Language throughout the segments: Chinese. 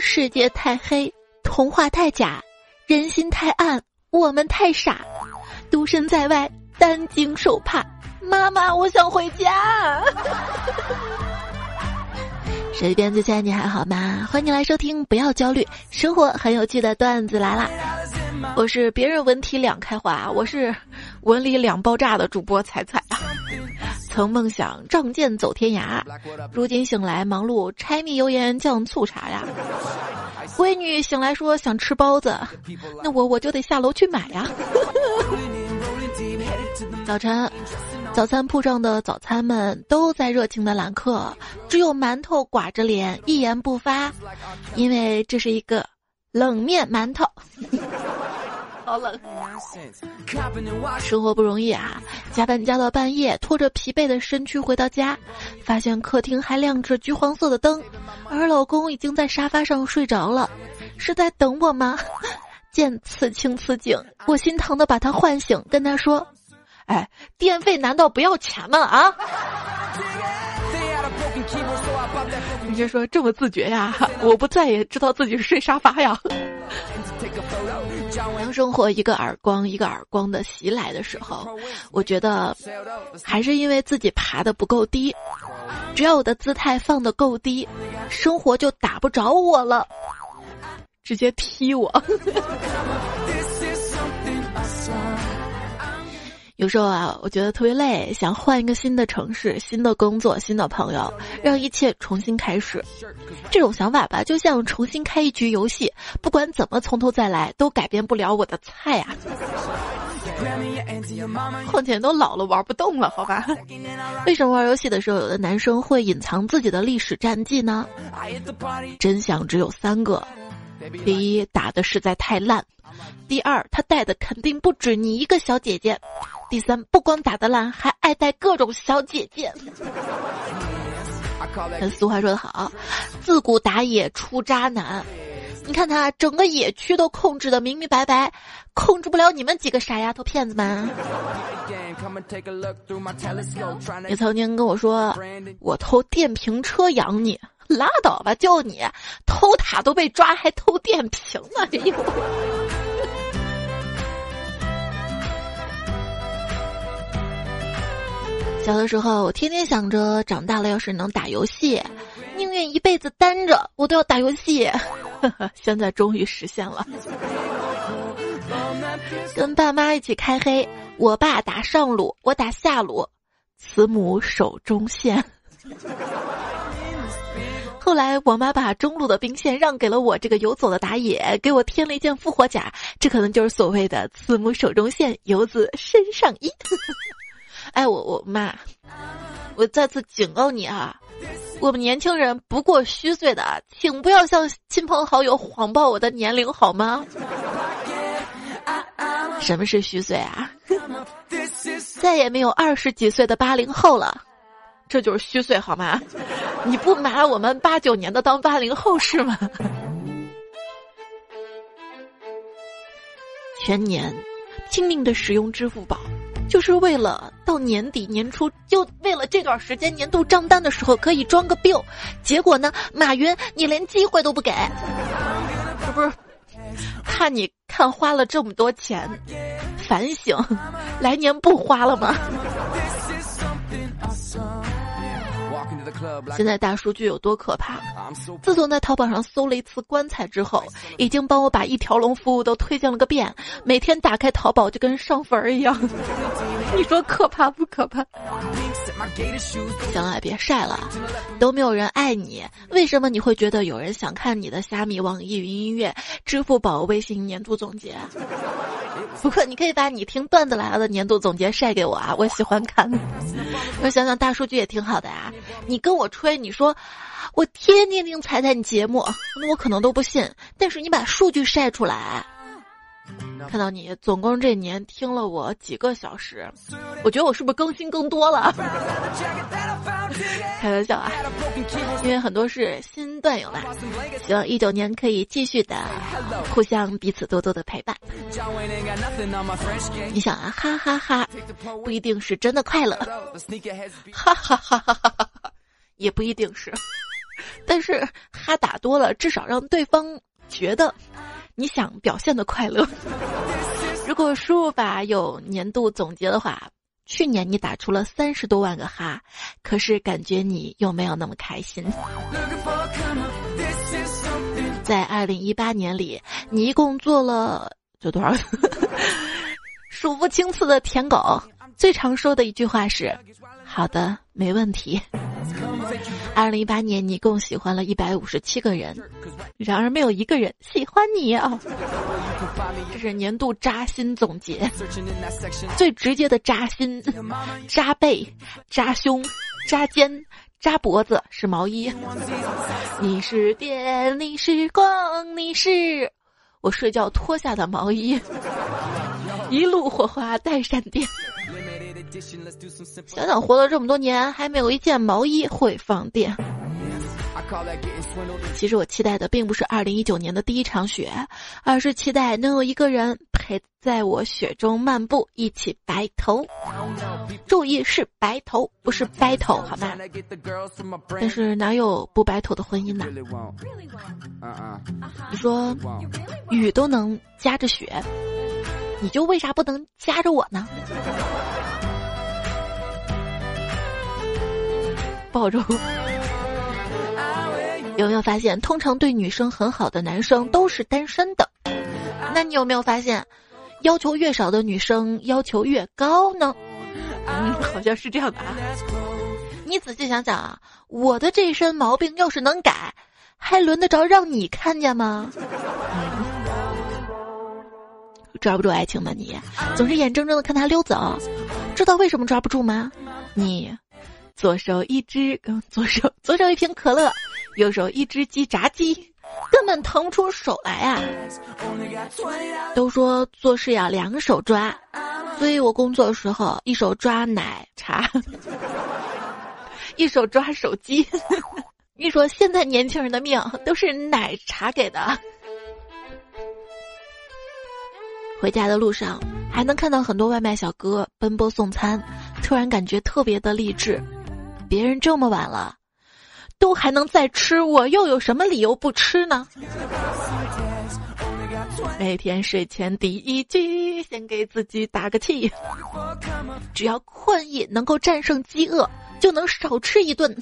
世界太黑，童话太假，人心太暗，我们太傻，独身在外，担惊受怕。妈妈，我想回家。身边最亲爱的你还好吗？欢迎来收听，不要焦虑，生活很有趣的段子来啦！我是别人文体两开花，我是文理两爆炸的主播彩彩啊。曾梦想仗剑走天涯，如今醒来忙碌柴米油盐酱醋茶呀。闺女醒来说想吃包子，那我我就得下楼去买呀。早晨。早餐铺上的早餐们都在热情的揽客，只有馒头寡着脸一言不发，因为这是一个冷面馒头。好冷，生活不容易啊！加班加到半夜，拖着疲惫的身躯回到家，发现客厅还亮着橘黄色的灯，而老公已经在沙发上睡着了，是在等我吗？见此情此景，我心疼的把他唤醒，跟他说。哎，电费难道不要钱吗？啊！你就说这么自觉呀？我不在也知道自己睡沙发呀。当生活一个耳光一个耳光的袭来的时候，我觉得还是因为自己爬的不够低。只要我的姿态放的够低，生活就打不着我了，直接踢我。有时候啊，我觉得特别累，想换一个新的城市、新的工作、新的朋友，让一切重新开始。这种想法吧，就像重新开一局游戏，不管怎么从头再来，都改变不了我的菜啊。况且都老了，玩不动了，好吧？为什么玩游戏的时候，有的男生会隐藏自己的历史战绩呢？真相只有三个：第一，打的实在太烂；第二，他带的肯定不止你一个小姐姐。第三，不光打得烂，还爱带各种小姐姐。俗话说得好，自古打野出渣男。你看他整个野区都控制的明明白白，控制不了你们几个傻丫头片子们。你曾经跟我说，我偷电瓶车养你，拉倒吧，就你偷塔都被抓，还偷电瓶呢，这又。小的时候，我天天想着长大了要是能打游戏，宁愿一辈子单着，我都要打游戏。现在终于实现了。跟爸妈一起开黑，我爸打上路，我打下路，慈母手中线。后来我妈把中路的兵线让给了我这个游走的打野，给我添了一件复活甲，这可能就是所谓的慈母手中线，游子身上衣。哎，我我妈，我再次警告你啊！我们年轻人不过虚岁的，请不要向亲朋好友谎报我的年龄好吗？什么是虚岁啊？再也没有二十几岁的八零后了，这就是虚岁好吗？你不拿我们八九年的当八零后是吗？全年拼命的使用支付宝。就是为了到年底年初，就为了这段时间年度账单的时候可以装个 bill，结果呢，马云你连机会都不给，这不是看你看花了这么多钱，反省，来年不花了吗？现在大数据有多可怕？自从在淘宝上搜了一次棺材之后，已经帮我把一条龙服务都推荐了个遍。每天打开淘宝就跟上坟儿一样，你说可怕不可怕？行了，别晒了，都没有人爱你，为什么你会觉得有人想看你的虾米、网易云音乐、支付宝、微信年度总结？不过你可以把你听段子来了的年度总结晒给我啊，我喜欢看。我想想，大数据也挺好的啊。你跟我吹，你说我天天听彩彩你节目，那我可能都不信。但是你把数据晒出来。看到你总共这年听了我几个小时，我觉得我是不是更新更多了？开玩笑啊，因为很多是新段友嘛，希望一九年可以继续的互相彼此多多的陪伴。你想啊，哈哈哈，不一定是真的快乐，哈哈哈哈哈哈，也不一定是。但是哈打多了，至少让对方觉得你想表现的快乐。如果输入法有年度总结的话，去年你打出了三十多万个哈，可是感觉你又没有那么开心。在二零一八年里，你一共做了就多少？数不清次的舔狗，最常说的一句话是：“好的，没问题。”二零一八年，你共喜欢了一百五十七个人，然而没有一个人喜欢你啊！这是年度扎心总结，最直接的扎心，扎背、扎胸、扎肩、扎脖子是毛衣。你是电，你是光，你是我睡觉脱下的毛衣，一路火花带闪电。想想活了这么多年，还没有一件毛衣会放电。其实我期待的并不是二零一九年的第一场雪，而是期待能有一个人陪在我雪中漫步，一起白头。注意是白头，不是白头，好吗？但是哪有不白头的婚姻呢？你说雨都能夹着雪，你就为啥不能夹着我呢？抱住。有没有发现，通常对女生很好的男生都是单身的？那你有没有发现，要求越少的女生要求越高呢？嗯，好像是这样的啊。你仔细想想啊，我的这身毛病要是能改，还轮得着让你看见吗？抓不住爱情吗？你总是眼睁睁的看他溜走，知道为什么抓不住吗？你。左手一只，左手左手一瓶可乐，右手一只鸡炸鸡，根本腾不出手来啊！都说做事要两手抓，所以我工作的时候一手抓奶茶，一手抓手机。你说现在年轻人的命都是奶茶给的。回家的路上还能看到很多外卖小哥奔波送餐，突然感觉特别的励志。别人这么晚了，都还能再吃，我又有什么理由不吃呢？每天睡前第一句，先给自己打个气。只要困意能够战胜饥饿，就能少吃一顿。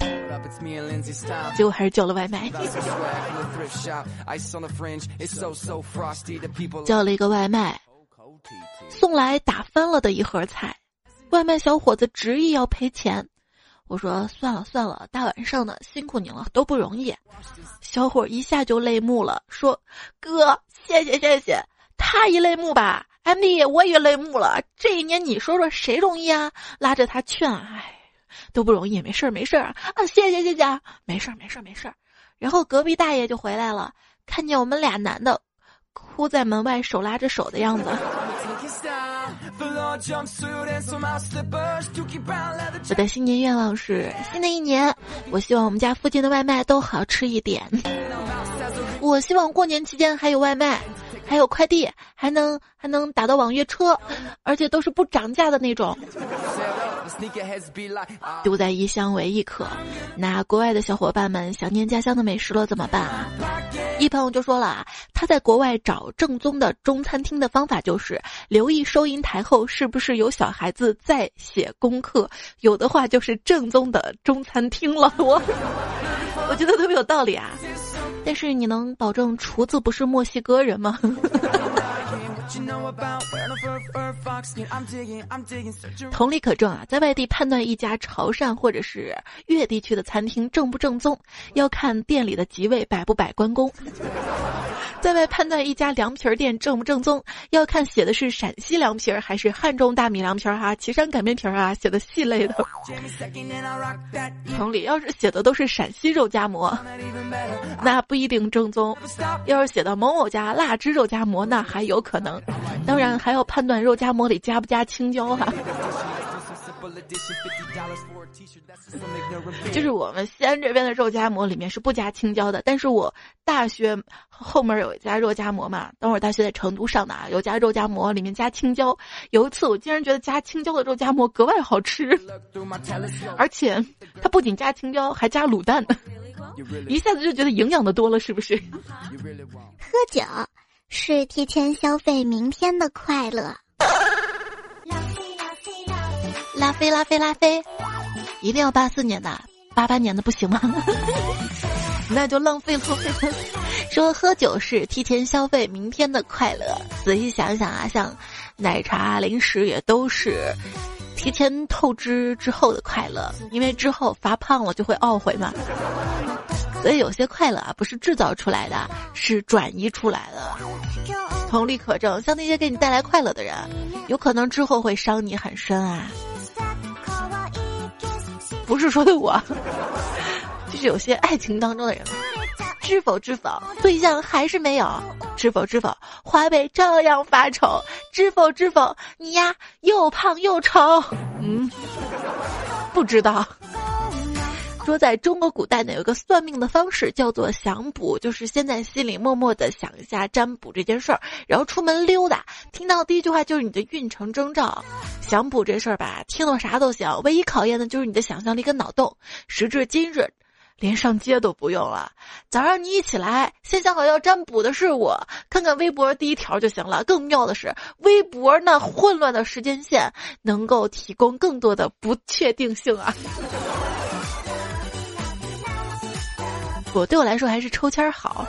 结果还是叫了外卖。叫了一个外卖，送来打翻了的一盒菜，外卖小伙子执意要赔钱。我说算了算了，大晚上的辛苦您了，都不容易。小伙一下就泪目了，说：“哥，谢谢谢谢。”他一泪目吧，MD 我也泪目了。这一年你说说谁容易啊？拉着他劝，哎，都不容易，没事儿没事儿啊，谢谢谢谢，没事儿没事儿没事儿。然后隔壁大爷就回来了，看见我们俩男的哭在门外，手拉着手的样子。我的新年愿望是：新的一年，我希望我们家附近的外卖都好吃一点。我希望过年期间还有外卖，还有快递，还能还能打到网约车，而且都是不涨价的那种。丢在异乡为异客，那国外的小伙伴们想念家乡的美食了怎么办啊？一朋友就说了啊，他在国外找正宗的中餐厅的方法就是留意收银台后是不是有小孩子在写功课，有的话就是正宗的中餐厅了。我我觉得特别有道理啊，但是你能保证厨子不是墨西哥人吗？同理可证啊，在外地判断一家潮汕或者是粤地区的餐厅正不正宗，要看店里的吉位摆不摆关公；在外判断一家凉皮儿店正不正宗，要看写的是陕西凉皮儿还是汉中大米凉皮儿哈，岐山擀面皮儿啊，写的细类的。同理，要是写的都是陕西肉夹馍，那不一定正宗；要是写的某某家腊汁肉夹馍，那还有可能。当然还要判断肉夹馍里加不加青椒哈。就是我们西安这边的肉夹馍里面是不加青椒的，但是我大学后面有一家肉夹馍嘛，等会儿大学在成都上的啊，有家肉夹馍里面加青椒。有一次我竟然觉得加青椒的肉夹馍格外好吃，而且它不仅加青椒，还加卤蛋，一下子就觉得营养的多了，是不是？喝酒是提前消费明天的快乐。拉菲拉菲拉菲，一定要八四年的，八八年的不行吗？那就浪费浪费。说喝酒是提前消费明天的快乐，仔细想想啊，像奶茶、零食也都是提前透支之后的快乐，因为之后发胖了就会懊悔嘛。所以有些快乐啊，不是制造出来的，是转移出来的。同理可证，像那些给你带来快乐的人，有可能之后会伤你很深啊。不是说的我，就是有些爱情当中的人，知否知否，对象还是没有；知否知否，花呗照样发愁；知否知否，你呀又胖又丑。嗯，不知道。说在中国古代呢，有一个算命的方式叫做想卜，就是先在心里默默的想一下占卜这件事儿，然后出门溜达，听到第一句话就是你的运程征兆。想卜这事儿吧，听到啥都行，唯一考验的就是你的想象力跟脑洞。时至今日，连上街都不用了，早上你一起来，先想好要占卜的是我，看看微博第一条就行了。更妙的是，微博那混乱的时间线能够提供更多的不确定性啊。我对我来说还是抽签好。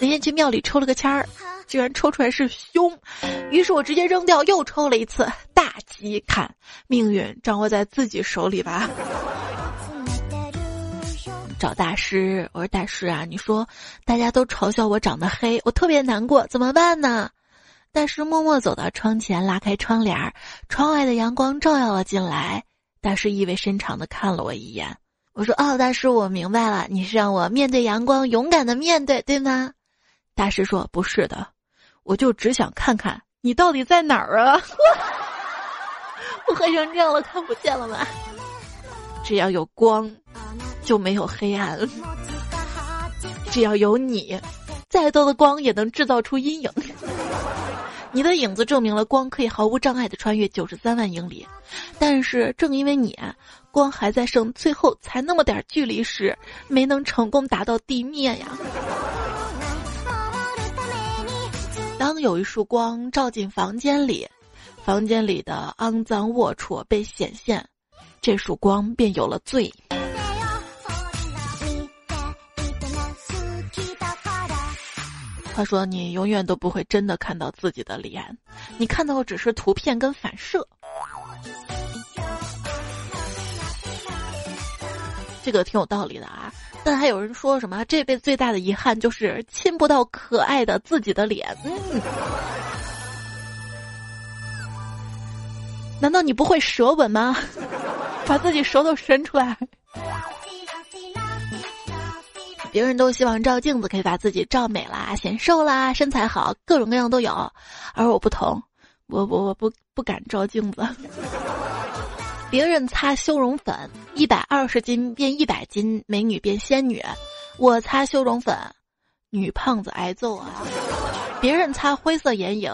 那天去庙里抽了个签儿，居然抽出来是凶，于是我直接扔掉，又抽了一次大吉。看，命运掌握在自己手里吧。找大师，我说大师啊，你说大家都嘲笑我长得黑，我特别难过，怎么办呢？大师默默走到窗前，拉开窗帘儿，窗外的阳光照耀了进来。大师意味深长的看了我一眼。我说哦，大师，我明白了，你是让我面对阳光，勇敢的面对，对吗？大师说不是的，我就只想看看你到底在哪儿啊！我黑成这样了，看不见了吗？只要有光，就没有黑暗；只要有你，再多的光也能制造出阴影。你的影子证明了光可以毫无障碍的穿越九十三万英里，但是正因为你，光还在剩最后才那么点距离时，没能成功达到地面呀。当有一束光照进房间里，房间里的肮脏龌龊被显现，这束光便有了罪。他说：“你永远都不会真的看到自己的脸，你看到的只是图片跟反射。”这个挺有道理的啊。但还有人说什么这辈子最大的遗憾就是亲不到可爱的自己的脸。嗯，难道你不会舌吻吗？把自己舌头伸出来。别人都希望照镜子可以把自己照美啦、显瘦啦、身材好，各种各样都有，而我不同，我我我不不敢照镜子。别人擦修容粉，一百二十斤变一百斤，美女变仙女；我擦修容粉，女胖子挨揍啊！别人擦灰色眼影。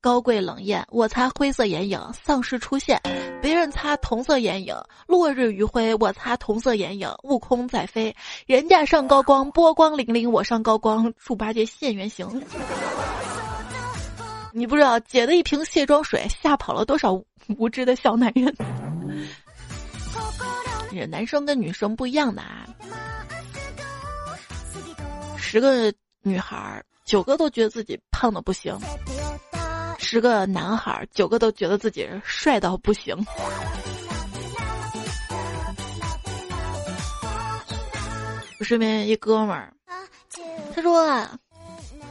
高贵冷艳，我擦灰色眼影，丧尸出现；别人擦同色眼影，落日余晖，我擦同色眼影，悟空在飞。人家上高光，波光粼粼，我上高光，猪八戒现原形。你不知道姐的一瓶卸妆水吓跑了多少无知的小男人。这男生跟女生不一样的啊，十个女孩九个都觉得自己胖的不行。十个男孩，九个都觉得自己帅到不行。我身边一哥们儿，他说：“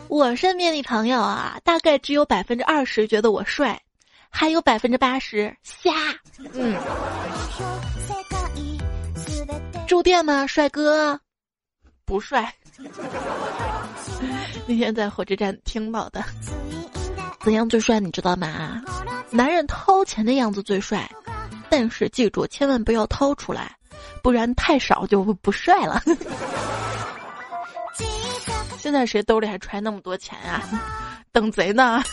我身边的朋友啊，大概只有百分之二十觉得我帅，还有百分之八十瞎。”嗯，住店吗，帅哥？不帅。那天在火车站听到的。怎样最帅？你知道吗？男人掏钱的样子最帅，但是记住，千万不要掏出来，不然太少就不帅了。现在谁兜里还揣那么多钱啊？等贼呢？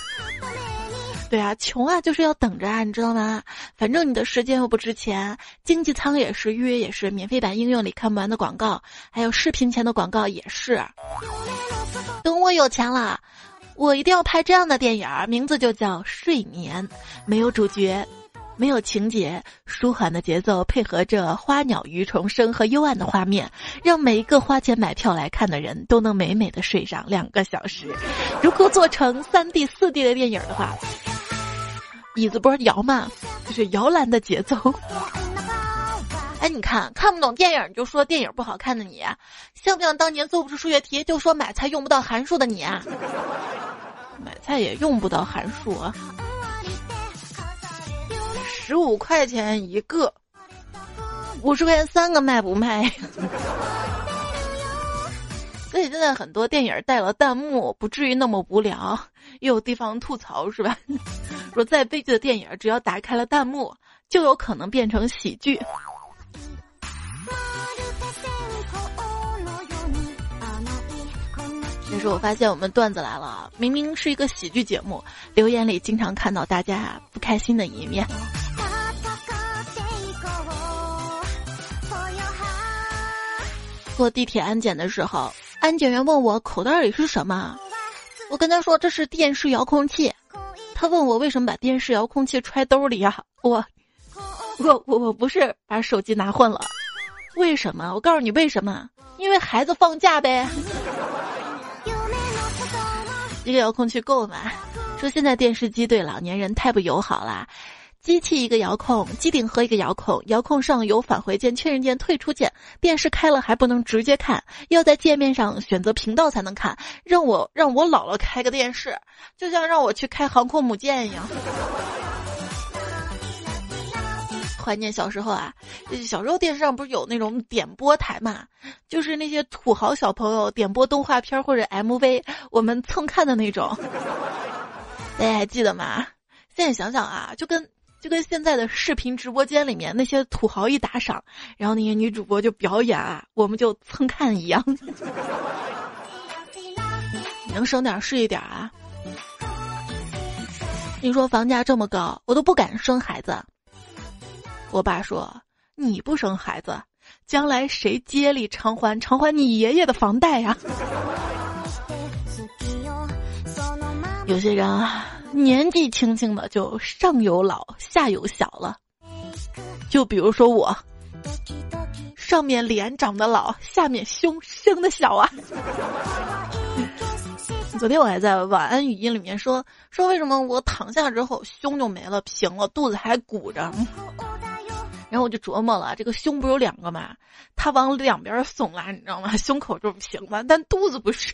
对啊，穷啊就是要等着啊，你知道吗？反正你的时间又不值钱，经济舱也是，预约也是，免费版应用里看不完的广告，还有视频前的广告也是。等我有钱了，我一定要拍这样的电影，名字就叫《睡眠》，没有主角，没有情节，舒缓的节奏配合着花鸟鱼虫声和幽暗的画面，让每一个花钱买票来看的人都能美美的睡上两个小时。如果做成三 D、四 D 的电影的话。椅子不是摇嘛？就是摇篮的节奏。哎，你看看不懂电影你就说电影不好看的你，像不像当年做不出数学题就说买菜用不到函数的你啊？买菜也用不到函数啊。十五块钱一个，五十块钱三个卖不卖？所以现在很多电影带了弹幕，不至于那么无聊，又有地方吐槽，是吧？说再悲剧的电影，只要打开了弹幕，就有可能变成喜剧。但是我发现我们段子来了，明明是一个喜剧节目，留言里经常看到大家不开心的一面。坐地铁安检的时候。安检员问我口袋里是什么，我跟他说这是电视遥控器。他问我为什么把电视遥控器揣兜里啊？我，我我我不是把手机拿混了，为什么？我告诉你为什么？因为孩子放假呗。一个遥控器够吗？说现在电视机对老年人太不友好了。机器一个遥控，机顶盒一个遥控，遥控上有返回键、确认键、退出键。电视开了还不能直接看，要在界面上选择频道才能看。让我让我姥姥开个电视，就像让我去开航空母舰一样。怀念小时候啊，小时候电视上不是有那种点播台嘛？就是那些土豪小朋友点播动画片或者 MV，我们蹭看的那种。大家还记得吗？现在想想啊，就跟。就跟现在的视频直播间里面那些土豪一打赏，然后那些女主播就表演啊，我们就蹭看一样。能省点是一点啊！你说房价这么高，我都不敢生孩子。我爸说：“你不生孩子，将来谁接力偿还偿还你爷爷的房贷呀？” 有些人啊。年纪轻轻的就上有老下有小了，就比如说我，上面脸长得老，下面胸生的小啊。昨天我还在晚安语音里面说说为什么我躺下之后胸就没了平了，肚子还鼓着，然后我就琢磨了，这个胸不是有两个嘛，它往两边耸拉，你知道吗？胸口就是平的，但肚子不是。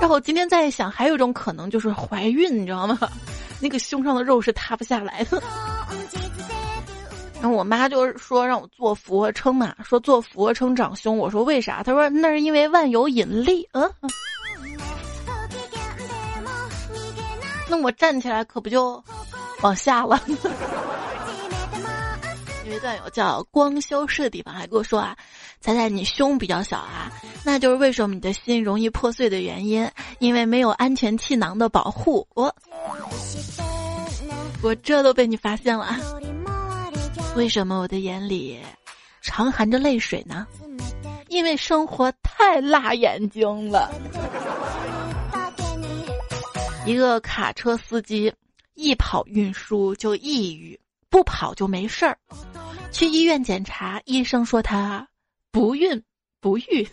然后今天在想，还有一种可能就是怀孕，你知道吗？那个胸上的肉是塌不下来的。然后我妈就是说让我做俯卧撑嘛，说做俯卧撑长胸。我说为啥？她说那是因为万有引力。嗯，那我站起来可不就往下了？有一段有叫光修饰的地方，还跟我说啊。猜猜你胸比较小啊？那就是为什么你的心容易破碎的原因，因为没有安全气囊的保护。我我这都被你发现了。为什么我的眼里常含着泪水呢？因为生活太辣眼睛了。一个卡车司机一跑运输就抑郁，不跑就没事儿。去医院检查，医生说他。不孕不育。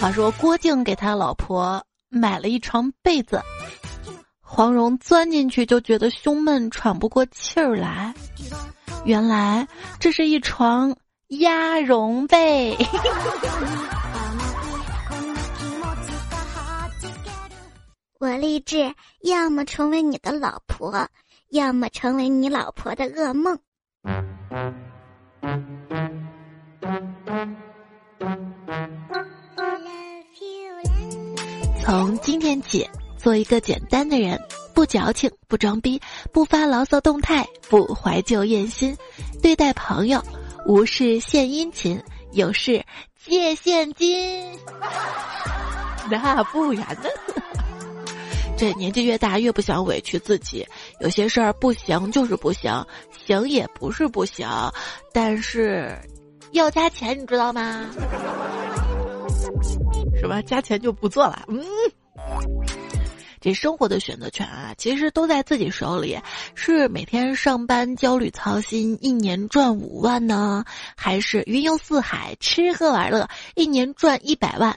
话说郭靖给他老婆买了一床被子，黄蓉钻进去就觉得胸闷，喘不过气儿来。原来这是一床鸭绒被。我立志，要么成为你的老婆，要么成为你老婆的噩梦。从今天起，做一个简单的人，不矫情，不装逼，不发牢骚动态，不怀旧艳心，对待朋友，无事献殷勤，有事借现金。那不然呢？这年纪越大，越不想委屈自己。有些事儿不行就是不行，行也不是不行，但是要加钱，你知道吗？是吧？加钱就不做了。嗯，这生活的选择权啊，其实都在自己手里。是每天上班焦虑操心，一年赚五万呢，还是云游四海，吃喝玩乐，一年赚一百万？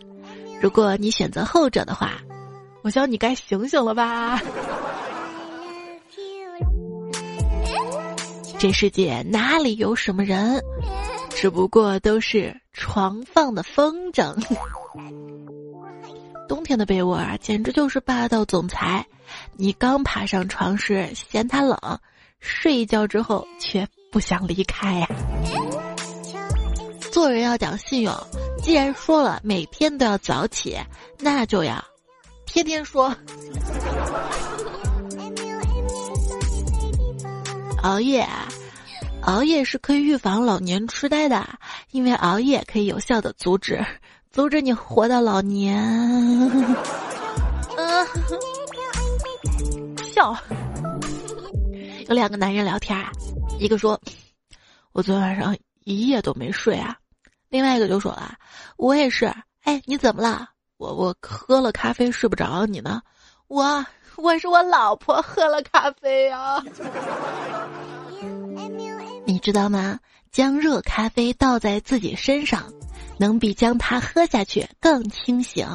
如果你选择后者的话。我想你该醒醒了吧！这世界哪里有什么人，只不过都是床放的风筝。冬天的被窝啊，简直就是霸道总裁。你刚爬上床时嫌它冷，睡一觉之后却不想离开呀。做人要讲信用，既然说了每天都要早起，那就要。天天说，熬夜，熬夜是可以预防老年痴呆的，因为熬夜可以有效的阻止，阻止你活到老年。嗯，笑。有两个男人聊天啊，一个说：“我昨天晚上一夜都没睡啊。”另外一个就说了：“我也是。”哎，你怎么了？我我喝了咖啡睡不着，你呢？我我是我老婆喝了咖啡啊。你知道吗？将热咖啡倒在自己身上，能比将它喝下去更清醒。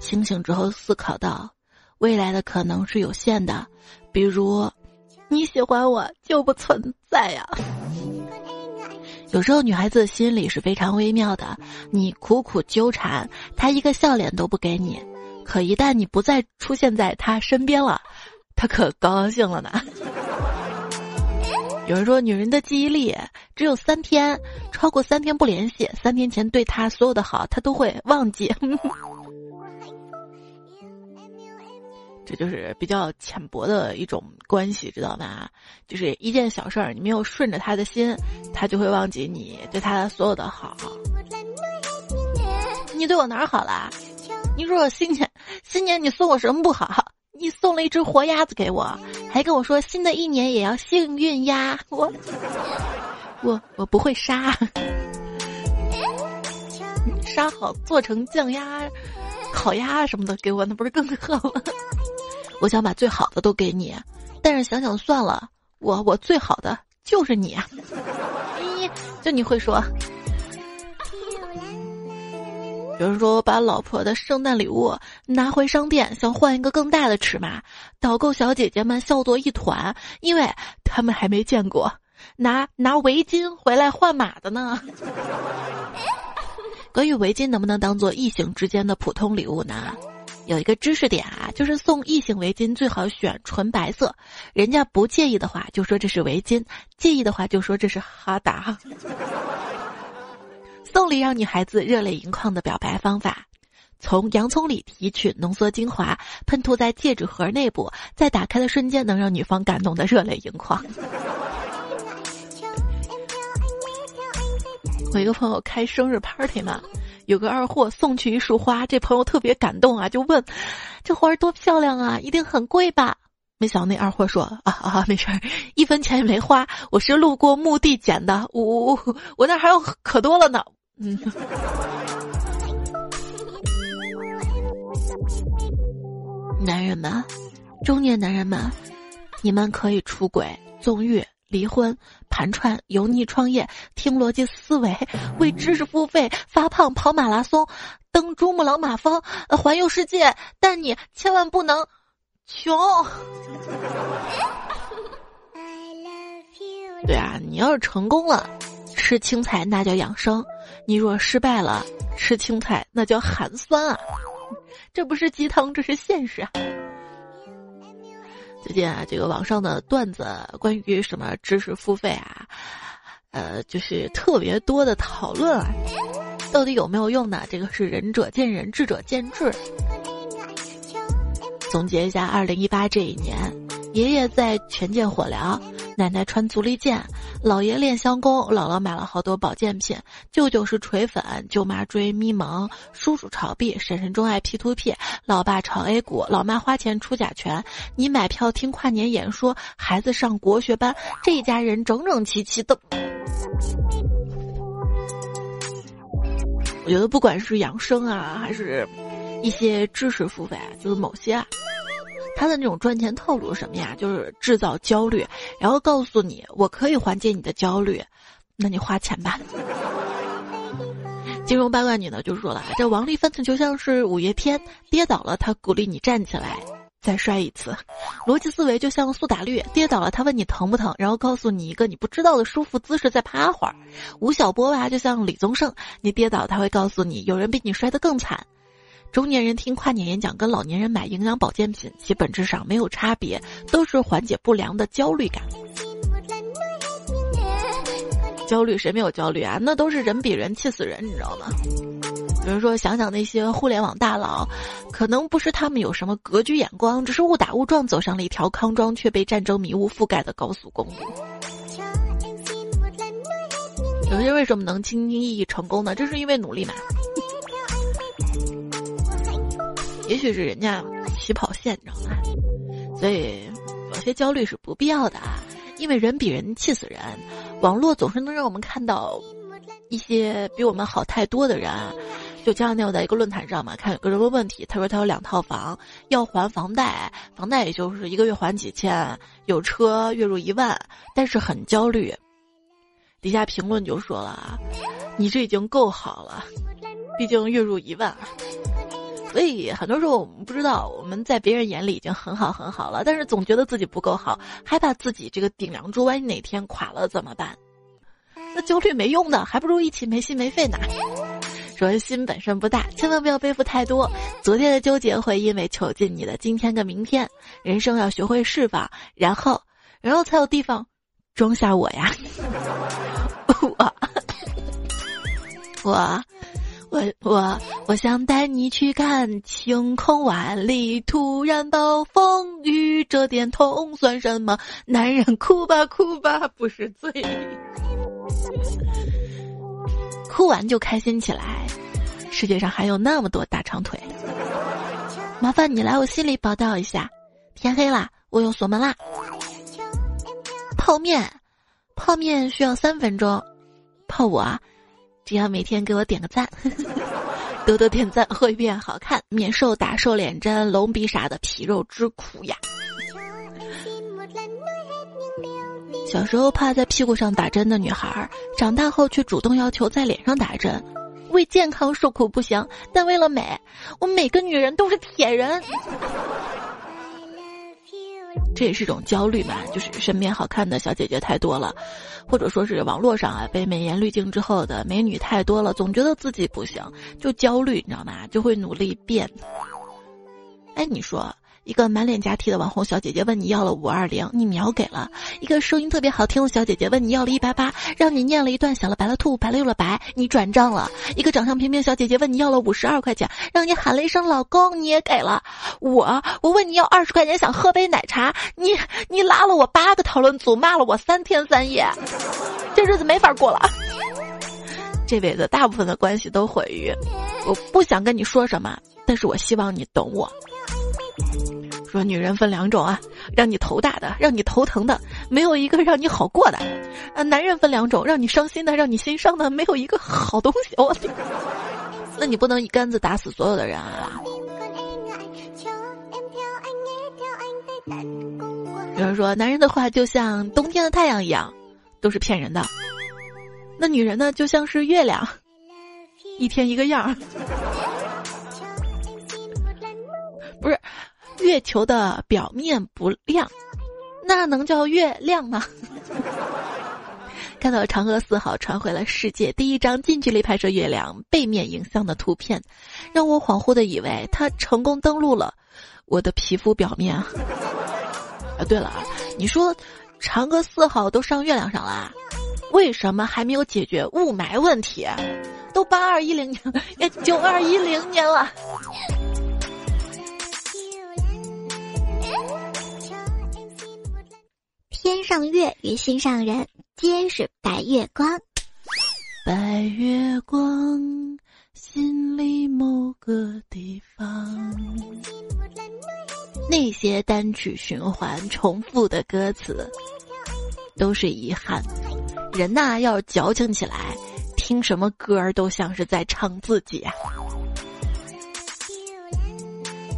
清醒之后思考到，未来的可能是有限的，比如你喜欢我就不存在呀。有时候女孩子心里是非常微妙的，你苦苦纠缠，她一个笑脸都不给你，可一旦你不再出现在她身边了，她可高兴了呢。有人说女人的记忆力只有三天，超过三天不联系，三天前对她所有的好，她都会忘记。这就是比较浅薄的一种关系，知道吗？就是一件小事儿，你没有顺着他的心，他就会忘记你对他所有的好。你对我哪儿好了？你说我新年新年你送我什么不好？你送了一只活鸭子给我，还跟我说新的一年也要幸运呀！我我我不会杀，杀好做成酱鸭、烤鸭什么的给我，那不是更好吗？我想把最好的都给你，但是想想算了，我我最好的就是你。咦，就你会说。有人说我把老婆的圣诞礼物拿回商店，想换一个更大的尺码，导购小姐姐们笑作一团，因为他们还没见过拿拿围巾回来换码的呢。关于围巾能不能当做异性之间的普通礼物呢？有一个知识点啊，就是送异性围巾最好选纯白色，人家不介意的话就说这是围巾，介意的话就说这是哈达。送礼让女孩子热泪盈眶的表白方法：从洋葱里提取浓缩精华，喷涂在戒指盒内部，在打开的瞬间能让女方感动的热泪盈眶。我一个朋友开生日 party 嘛。有个二货送去一束花，这朋友特别感动啊，就问：“这花儿多漂亮啊，一定很贵吧？”没想到那二货说：“啊啊，没事儿，一分钱也没花，我是路过墓地捡的，我我那还有可多了呢。”嗯，男人们，中年男人们，你们可以出轨、纵欲。离婚、盘串、油腻创业、听逻辑思维、为知识付费、发胖、跑马拉松、登珠穆朗玛峰、环游世界，但你千万不能穷。对啊，你要是成功了，吃青菜那叫养生；你若失败了，吃青菜那叫寒酸啊！这不是鸡汤，这是现实啊！最近啊，这个网上的段子关于什么知识付费啊，呃，就是特别多的讨论啊，到底有没有用呢？这个是仁者见仁，智者见智。总结一下，二零一八这一年，爷爷在权健火疗，奶奶穿足力健，姥爷练相功，姥姥买了好多保健品，舅舅是锤粉，舅妈追咪蒙，叔叔炒币，婶婶钟爱 P to P，老爸炒 A 股，老妈花钱出甲醛，你买票听跨年演说，孩子上国学班，这一家人整整齐齐的。我觉得不管是养生啊，还是一些知识付费，就是某些啊，他的那种赚钱套路是什么呀？就是制造焦虑，然后告诉你我可以缓解你的焦虑，那你花钱吧。金融八卦女呢就说了，这王丽分子就像是五月天，跌倒了他鼓励你站起来。再摔一次，逻辑思维就像苏打绿，跌倒了他问你疼不疼，然后告诉你一个你不知道的舒服姿势，再趴会儿。吴晓波吧，就像李宗盛，你跌倒他会告诉你有人比你摔得更惨。中年人听跨年演讲跟老年人买营养保健品其本质上没有差别，都是缓解不良的焦虑感。焦虑谁没有焦虑啊？那都是人比人气死人，你知道吗？比如说，想想那些互联网大佬，可能不是他们有什么格局眼光，只是误打误撞走上了一条康庄却被战争迷雾覆盖的高速公路。有些人为什么能轻轻易易成功呢？这是因为努力嘛。也许是人家起跑线，你知道吗？所以有些焦虑是不必要的啊，因为人比人气死人。网络总是能让我们看到一些比我们好太多的人。就前两天我在一个论坛上嘛，看有个人问问题，他说他有两套房，要还房贷，房贷也就是一个月还几千，有车月入一万，但是很焦虑。底下评论就说了啊，你这已经够好了，毕竟月入一万。所以很多时候我们不知道，我们在别人眼里已经很好很好了，但是总觉得自己不够好，害怕自己这个顶梁柱万一哪天垮了怎么办？那焦虑没用的，还不如一起没心没肺呢。说心本身不大，千万不要背负太多。昨天的纠结会因为囚禁你的今天跟明天。人生要学会释放，然后，然后才有地方装下我呀。我，我，我，我，我想带你去看晴空万里，突然暴风雨，这点痛算什么？男人哭吧哭吧，不是罪。哭完就开心起来，世界上还有那么多大长腿。麻烦你来我心里报道一下。天黑了，我又锁门啦。泡面，泡面需要三分钟。泡我啊，只要每天给我点个赞，多多点赞会变好看，免受打瘦脸针、隆鼻啥的皮肉之苦呀。小时候怕在屁股上打针的女孩，长大后却主动要求在脸上打针，为健康受苦不行，但为了美，我每个女人都是铁人。这也是一种焦虑嘛，就是身边好看的小姐姐太多了，或者说是网络上啊被美颜滤镜之后的美女太多了，总觉得自己不行，就焦虑，你知道吗？就会努力变。哎，你说。一个满脸假体的网红小姐姐问你要了五二零，你秒给了；一个声音特别好听的小姐姐问你要了一八八，让你念了一段想了白了兔，白了又了白，你转账了；一个长相平平小姐姐问你要了五十二块钱，让你喊了一声老公，你也给了。我我问你要二十块钱想喝杯奶茶，你你拉了我八个讨论组，骂了我三天三夜，这日子没法过了。这辈子大部分的关系都毁于，我不想跟你说什么，但是我希望你懂我。说女人分两种啊，让你头大的，让你头疼的，没有一个让你好过的；啊，男人分两种，让你伤心的，让你心伤的，没有一个好东西。我，那你不能一竿子打死所有的人啊！有人说，男人的话就像冬天的太阳一样，都是骗人的。那女人呢，就像是月亮，一天一个样儿。不是。月球的表面不亮，那能叫月亮吗？看到嫦娥四号传回了世界第一张近距离拍摄月亮背面影像的图片，让我恍惚的以为它成功登陆了我的皮肤表面。啊，对了，你说嫦娥四号都上月亮上了，为什么还没有解决雾霾问题？都八二一零年，九二一零年了。天上月与心上人皆是白月光。白月光心里某个地方。那些单曲循环重复的歌词都是遗憾。人呐要矫情起来听什么歌儿都像是在唱自己啊。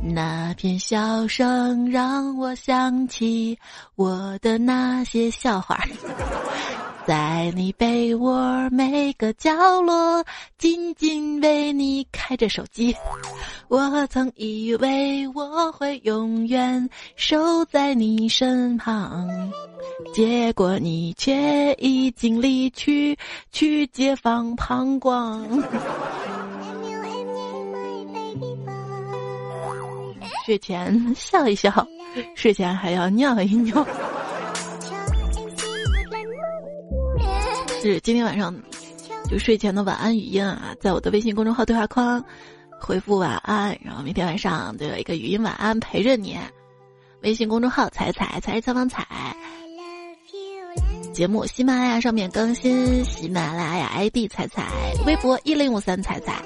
那片笑声让我想起我的那些笑话。在你被窝每个角落，静静为你开着手机。我曾以为我会永远守在你身旁，结果你却已经离去，去解放膀胱。睡前笑一笑，睡前还要尿一尿。是今天晚上就睡前的晚安语音啊，在我的微信公众号对话框回复晚安，然后明天晚上都有一个语音晚安陪着你。微信公众号彩彩才是采访彩，节目喜马拉雅上面更新，喜马拉雅 ID 彩彩，微博一零五三彩彩。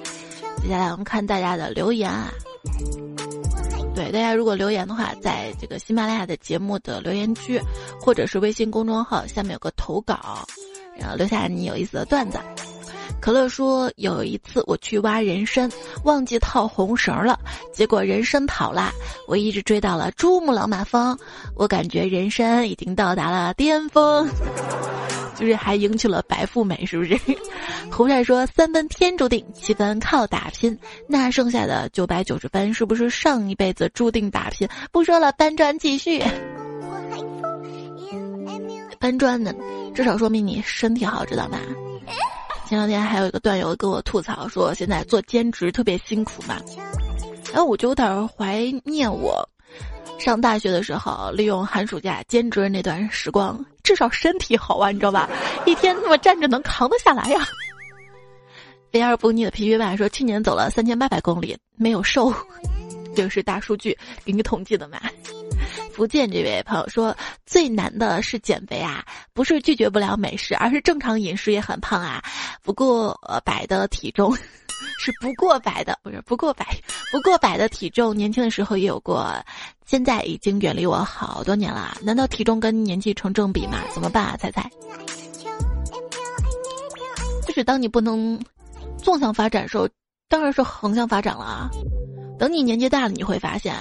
接下来我们看大家的留言啊，对大家如果留言的话，在这个喜马拉雅的节目的留言区，或者是微信公众号下面有个投稿。然后留下你有意思的段子。可乐说有一次我去挖人参，忘记套红绳了，结果人参跑了。我一直追到了珠穆朗玛峰，我感觉人参已经到达了巅峰，就是还迎娶了白富美，是不是？胡帅说三分天注定，七分靠打拼，那剩下的九百九十分是不是上一辈子注定打拼？不说了，搬砖继续。搬砖的。至少说明你身体好，知道吗？前两天还有一个段友跟我吐槽说，现在做兼职特别辛苦嘛。然后我就有点怀念我上大学的时候，利用寒暑假兼职那段时光，至少身体好啊，你知道吧？一天那么站着能扛得下来呀。飞而不腻的皮皮爸说，去年走了三千八百公里，没有瘦，这个是大数据给你统计的嘛。福建这位朋友说：“最难的是减肥啊，不是拒绝不了美食，而是正常饮食也很胖啊。不过呃百的体重，是不过百的，不是不过百，不过百的体重，年轻的时候也有过，现在已经远离我好多年了。难道体重跟年纪成正比吗？怎么办啊？猜猜？就是当你不能纵向发展时候，当然是横向发展了啊。等你年纪大了，你会发现。”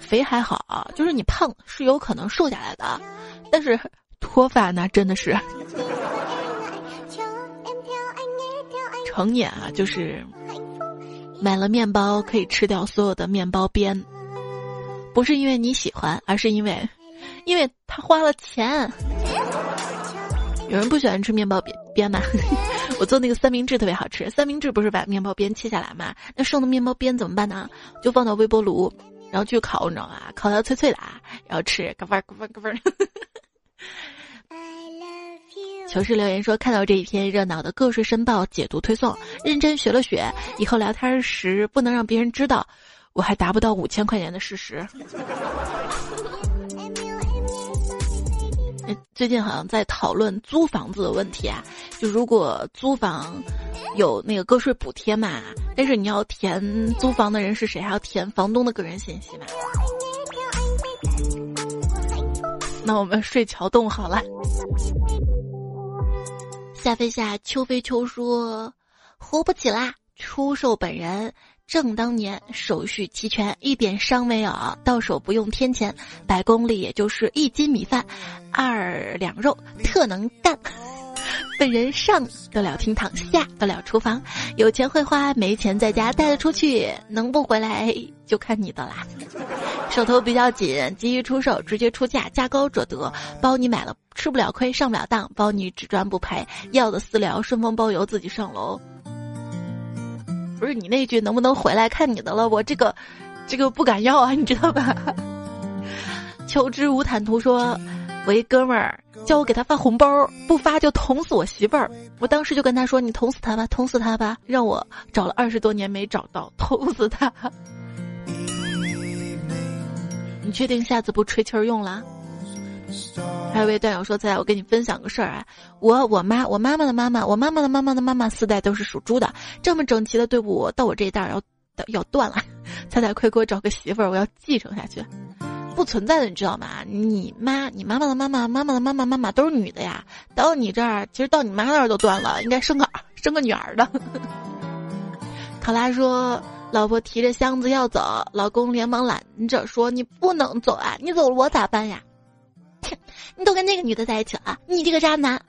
肥还好，就是你胖是有可能瘦下来的，但是脱发那真的是。成年啊，就是买了面包可以吃掉所有的面包边，不是因为你喜欢，而是因为，因为他花了钱。有人不喜欢吃面包边边吗？我做那个三明治特别好吃，三明治不是把面包边切下来吗？那剩的面包边怎么办呢？就放到微波炉。然后去烤，你知道吗？烤到脆脆的啊，然后吃，咯嘣咯嘣咯嘣。糗事留言说：看到这一篇热闹的个税申报解读推送，认真学了学，以后聊天时不能让别人知道我还达不到五千块钱的事实。最近好像在讨论租房子的问题啊，就如果租房有那个个税补贴嘛，但是你要填租房的人是谁，还要填房东的个人信息嘛。那我们睡桥洞好了。夏飞夏秋飞秋说，活不起啦，出售本人。正当年手续齐全，一点伤没有，到手不用添钱，百公里也就是一斤米饭，二两肉，特能干。本人上得了厅堂，下得了厨房，有钱会花，没钱在家带得出去，能不回来就看你的啦。手头比较紧，急于出售，直接出价，价高者得，包你买了吃不了亏，上不了当，包你只赚不赔，要的私聊，顺丰包邮，自己上楼。不是你那句能不能回来看你的了？我这个，这个不敢要啊，你知道吧？求知无坦途说，我一哥们儿叫我给他发红包，不发就捅死我媳妇儿。我当时就跟他说：“你捅死他吧，捅死他吧！”让我找了二十多年没找到，捅死他。你确定下次不吹气儿用了？还有位段友说：“在我跟你分享个事儿啊，我我妈我妈妈的妈妈我妈妈的妈妈的妈妈四代都是属猪的，这么整齐的队伍到我这一代要要断了，彩彩快给我找个媳妇儿，我要继承下去。不存在的，你知道吗？你妈你妈妈的妈妈妈妈的妈妈妈妈都是女的呀，到你这儿其实到你妈那儿都断了，应该生个生个女儿的。”考拉说：“老婆提着箱子要走，老公连忙拦着说：‘你不能走啊，你走了我咋办呀？’”你都跟那个女的在一起了，你这个渣男，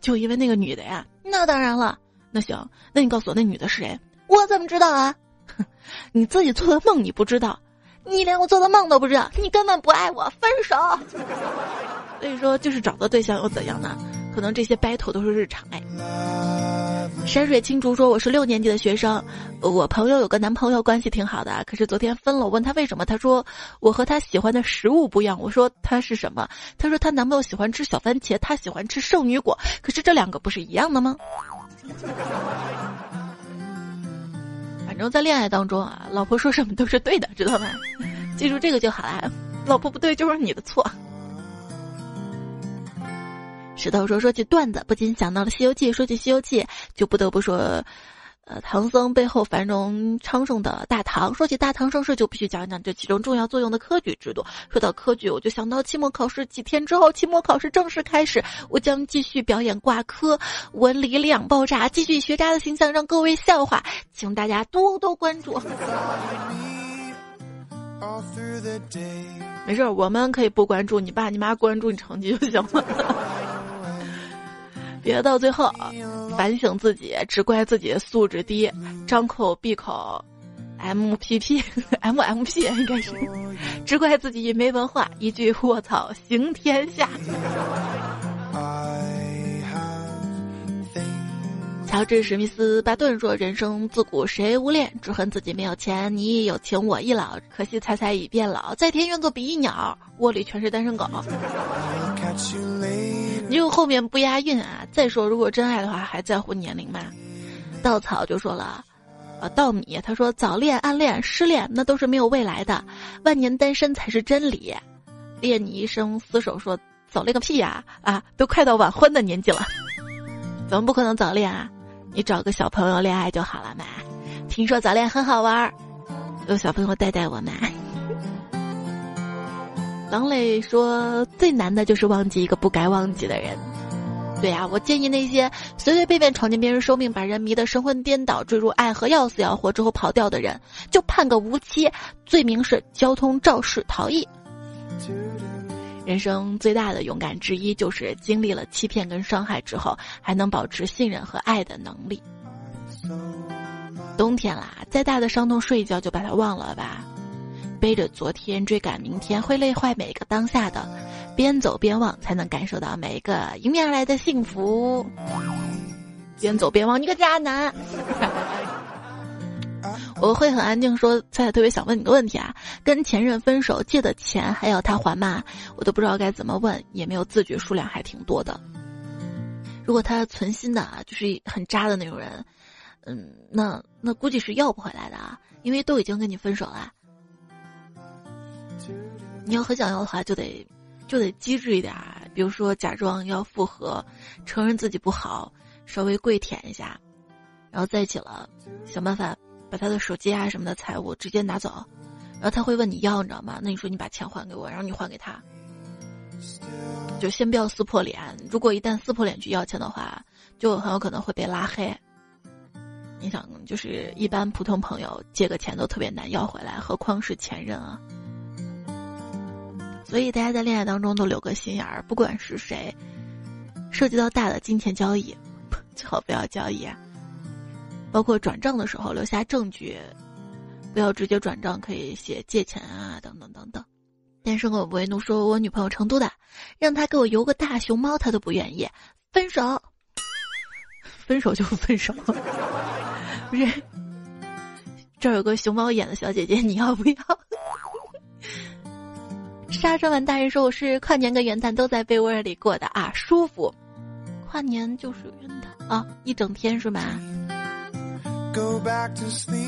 就因为那个女的呀？那当然了。那行，那你告诉我那女的是谁？我怎么知道啊？你自己做的梦你不知道，你连我做的梦都不知道，你根本不爱我，分手。所以说，就是找到对象又怎样呢？可能这些 battle 都是日常哎。山水青竹说：“我是六年级的学生，我朋友有个男朋友，关系挺好的。可是昨天分了，我问他为什么，他说我和他喜欢的食物不一样。我说他是什么？他说他男朋友喜欢吃小番茄，他喜欢吃圣女果。可是这两个不是一样的吗？反正，在恋爱当中啊，老婆说什么都是对的，知道吗？记住这个就好了。老婆不对，就是你的错。”石头说：“说起段子，不禁想到了《西游记》。说起《西游记》，就不得不说，呃，唐僧背后繁荣昌盛的大唐。说起大唐盛世，就必须讲讲这其中重要作用的科举制度。说到科举，我就想到期末考试几天之后，期末考试正式开始，我将继续表演挂科，文理两爆炸，继续学渣的形象让各位笑话，请大家多多关注。没事，我们可以不关注，你爸你妈关注你成绩就行了。”别到最后反省自己，只怪自己素质低，张口闭口，M P P M M P 应该是，只怪自己没文化，一句卧槽行天下。乔治史密斯巴顿说：“人生自古谁无恋，只恨自己没有钱。你亦有情，我亦老，可惜彩彩已变老，在天愿做比翼鸟，窝里全是单身狗。”你有后面不押韵啊！再说，如果真爱的话，还在乎年龄吗？稻草就说了，啊，稻米他说早恋、暗恋、失恋，那都是没有未来的，万年单身才是真理。恋你一生厮守说早恋个屁呀！啊，都快到晚婚的年纪了，怎么不可能早恋啊？你找个小朋友恋爱就好了嘛。听说早恋很好玩儿，有小朋友带带我们。狼磊说：“最难的就是忘记一个不该忘记的人。”对呀，我建议那些随随便便闯进别人生命，把人迷得神魂颠倒，坠入爱河要死要活之后跑掉的人，就判个无期，罪名是交通肇事逃逸。人生最大的勇敢之一，就是经历了欺骗跟伤害之后，还能保持信任和爱的能力。冬天啦，再大的伤痛，睡一觉就把它忘了吧。背着昨天追赶明天，会累坏每一个当下的。边走边忘，才能感受到每一个迎面而来的幸福。边走边忘，你个渣男！我会很安静说，菜菜特别想问你个问题啊，跟前任分手借的钱还要他还吗？我都不知道该怎么问，也没有字据，数量还挺多的。如果他存心的啊，就是很渣的那种人，嗯，那那估计是要不回来的啊，因为都已经跟你分手了。你要很想要的话，就得，就得机智一点。比如说，假装要复合，承认自己不好，稍微跪舔一下，然后在一起了，想办法把他的手机啊什么的财物直接拿走，然后他会问你要，你知道吗？那你说你把钱还给我，然后你还给他，就先不要撕破脸。如果一旦撕破脸去要钱的话，就很有可能会被拉黑。你想，就是一般普通朋友借个钱都特别难要回来，何况是前任啊？所以大家在恋爱当中都留个心眼儿，不管是谁，涉及到大的金钱交易，最好不要交易。啊包括转账的时候留下证据，不要直接转账，可以写借钱啊，等等等等。单身狗不为怒说，我女朋友成都的，让他给我邮个大熊猫，他都不愿意，分手。分手就分手，不是？这儿有个熊猫眼的小姐姐，你要不要？沙川碗大人说：“我是跨年跟元旦都在被窝里过的啊，舒服。跨年就是元旦啊，一整天是吧？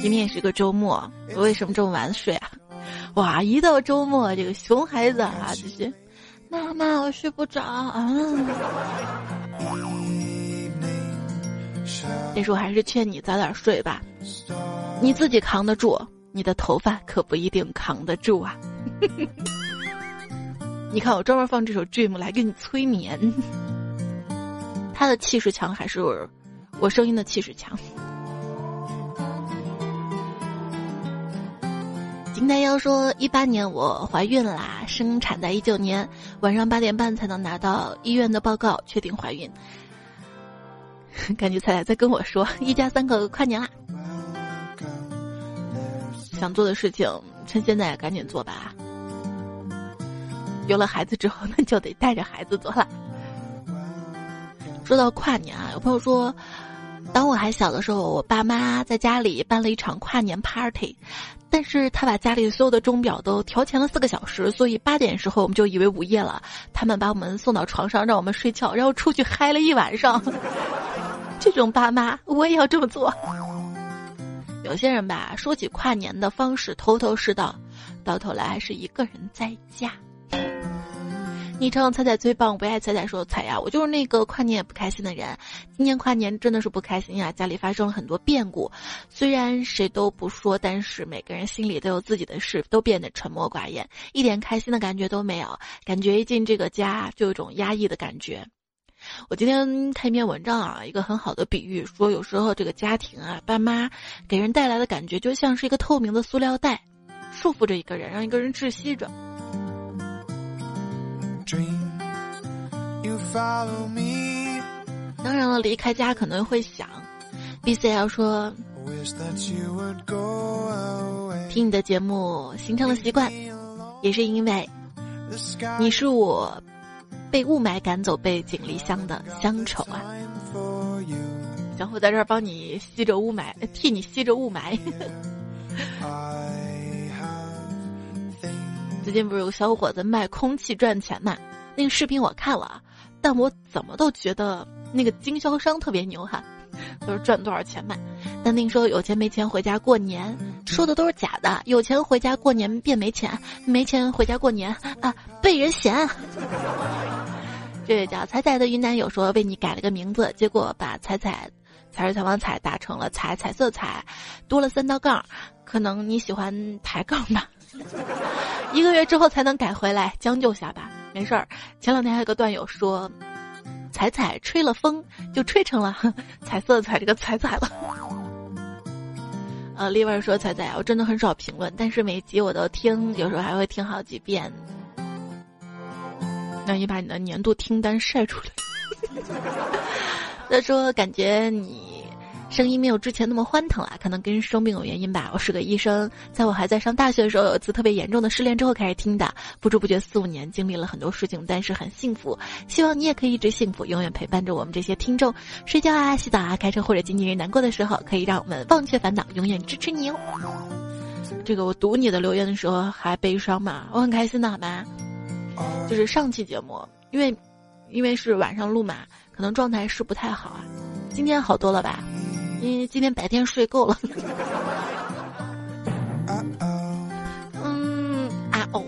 今天也是个周末，我为什么这么晚睡啊？哇，一到周末，这个熊孩子啊，就是妈妈，我睡不着啊。这时候还是劝你早点睡吧，你自己扛得住，你的头发可不一定扛得住啊。你看，我专门放这首《Dream》来给你催眠。他的气势强还是我声音的气势强？金丹妖说，一八年我怀孕啦，生产在一九年晚上八点半才能拿到医院的报告，确定怀孕。感觉彩彩在跟我说，一家三口跨年啦，想做的事情趁现在赶紧做吧。有了孩子之后，那就得带着孩子做了。说到跨年啊，有朋友说，当我还小的时候，我爸妈在家里办了一场跨年 party，但是他把家里所有的钟表都调前了四个小时，所以八点时候我们就以为午夜了。他们把我们送到床上让我们睡觉，然后出去嗨了一晚上。这种爸妈我也要这么做。有些人吧，说起跨年的方式头头是道，到头来还是一个人在家。昵称彩彩最棒，不爱彩彩说彩呀，我就是那个跨年也不开心的人。今年跨年真的是不开心呀，家里发生了很多变故，虽然谁都不说，但是每个人心里都有自己的事，都变得沉默寡言，一点开心的感觉都没有，感觉一进这个家就有一种压抑的感觉。我今天看一篇文章啊，一个很好的比喻，说有时候这个家庭啊，爸妈给人带来的感觉就像是一个透明的塑料袋，束缚着一个人，让一个人窒息着。当然了，离开家可能会想，B C L 说，听你的节目形成了习惯，也是因为你是我被雾霾赶走、被锦离乡的乡愁啊。小虎在这儿帮你吸着雾霾，替你吸着雾霾。最近不是有个小伙子卖空气赚钱嘛？那个视频我看了啊，但我怎么都觉得那个经销商特别牛哈，就是赚多少钱卖。但听说有钱没钱回家过年，说的都是假的。有钱回家过年变没钱，没钱回家过年啊被人嫌。这位叫彩彩的云南友说为你改了个名字，结果把彩彩彩是采访彩打成了彩彩色彩，多了三道杠，可能你喜欢抬杠吧。一个月之后才能改回来，将就下吧，没事儿。前两天还有个段友说，彩彩吹了风，就吹成了彩色彩这个彩彩了。呃，丽文说彩彩，我真的很少评论，但是每集我都听，有时候还会听好几遍。那你把你的年度听单晒出来。他说感觉你。声音没有之前那么欢腾了，可能跟生病有原因吧。我是个医生，在我还在上大学的时候，有一次特别严重的失恋之后开始听的，不知不觉四五年，经历了很多事情，但是很幸福。希望你也可以一直幸福，永远陪伴着我们这些听众。睡觉啊，洗澡啊，开车或者经纪人难过的时候，可以让我们忘却烦恼，永远支持你哦。这个我读你的留言的时候还悲伤嘛，我很开心的好吗？就是上期节目，因为因为是晚上录嘛，可能状态是不太好啊。今天好多了吧？因为今天白天睡够了。嗯啊哦。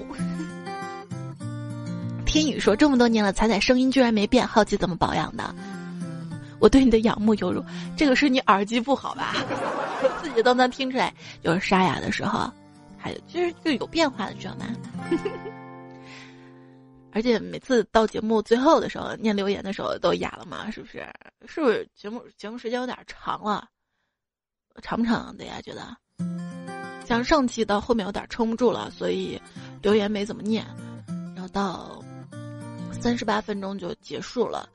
天宇说：“这么多年了，彩彩声音居然没变，好奇怎么保养的？我对你的仰慕犹如……这个是你耳机不好吧？我 自己都能听出来，就是沙哑的时候，还有就是就有变化的，知道吗？而且每次到节目最后的时候念留言的时候都哑了嘛，是不是？是不是节目节目时间有点长了？长不长的呀？觉得像上期到后面有点撑不住了，所以留言没怎么念，然后到三十八分钟就结束了。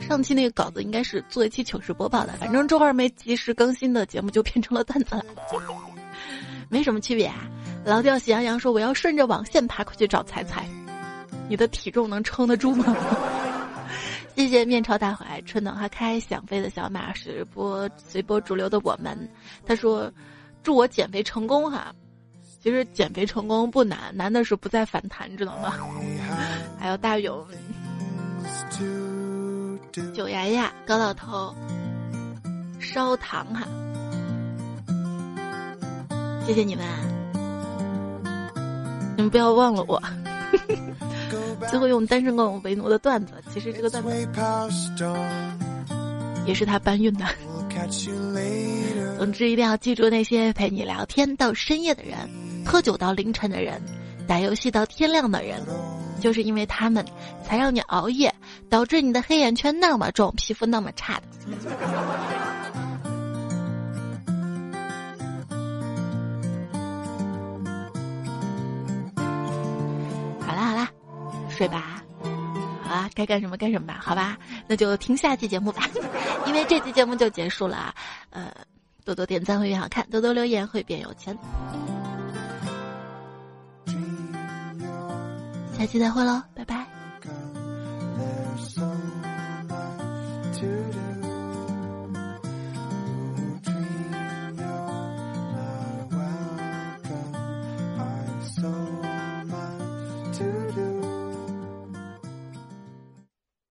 上期那个稿子应该是做一期糗事播报的，反正周二没及时更新的节目就变成了段子了，没什么区别。啊。老调喜羊羊说：“我要顺着网线爬过去找彩彩。”你的体重能撑得住吗？谢谢面朝大海，春暖花开，想飞的小马，是播随波逐流的我们。他说：“祝我减肥成功哈。”其实减肥成功不难，难的是不再反弹，知道吗？还有大勇、九牙牙、高老头、烧糖哈，谢谢你们，你们不要忘了我。最后用单身狗为奴的段子，其实这个段子也是他搬运的。总之，一定要记住那些陪你聊天到深夜的人，喝酒到凌晨的人，打游戏到天亮的人，就是因为他们才让你熬夜，导致你的黑眼圈那么重，皮肤那么差的。睡吧。好啊，该干什么干什么吧，好吧，那就听下期节目吧，因为这期节目就结束了啊。呃，多多点赞会变好看，多多留言会变有钱。下期再会喽，拜拜。啊。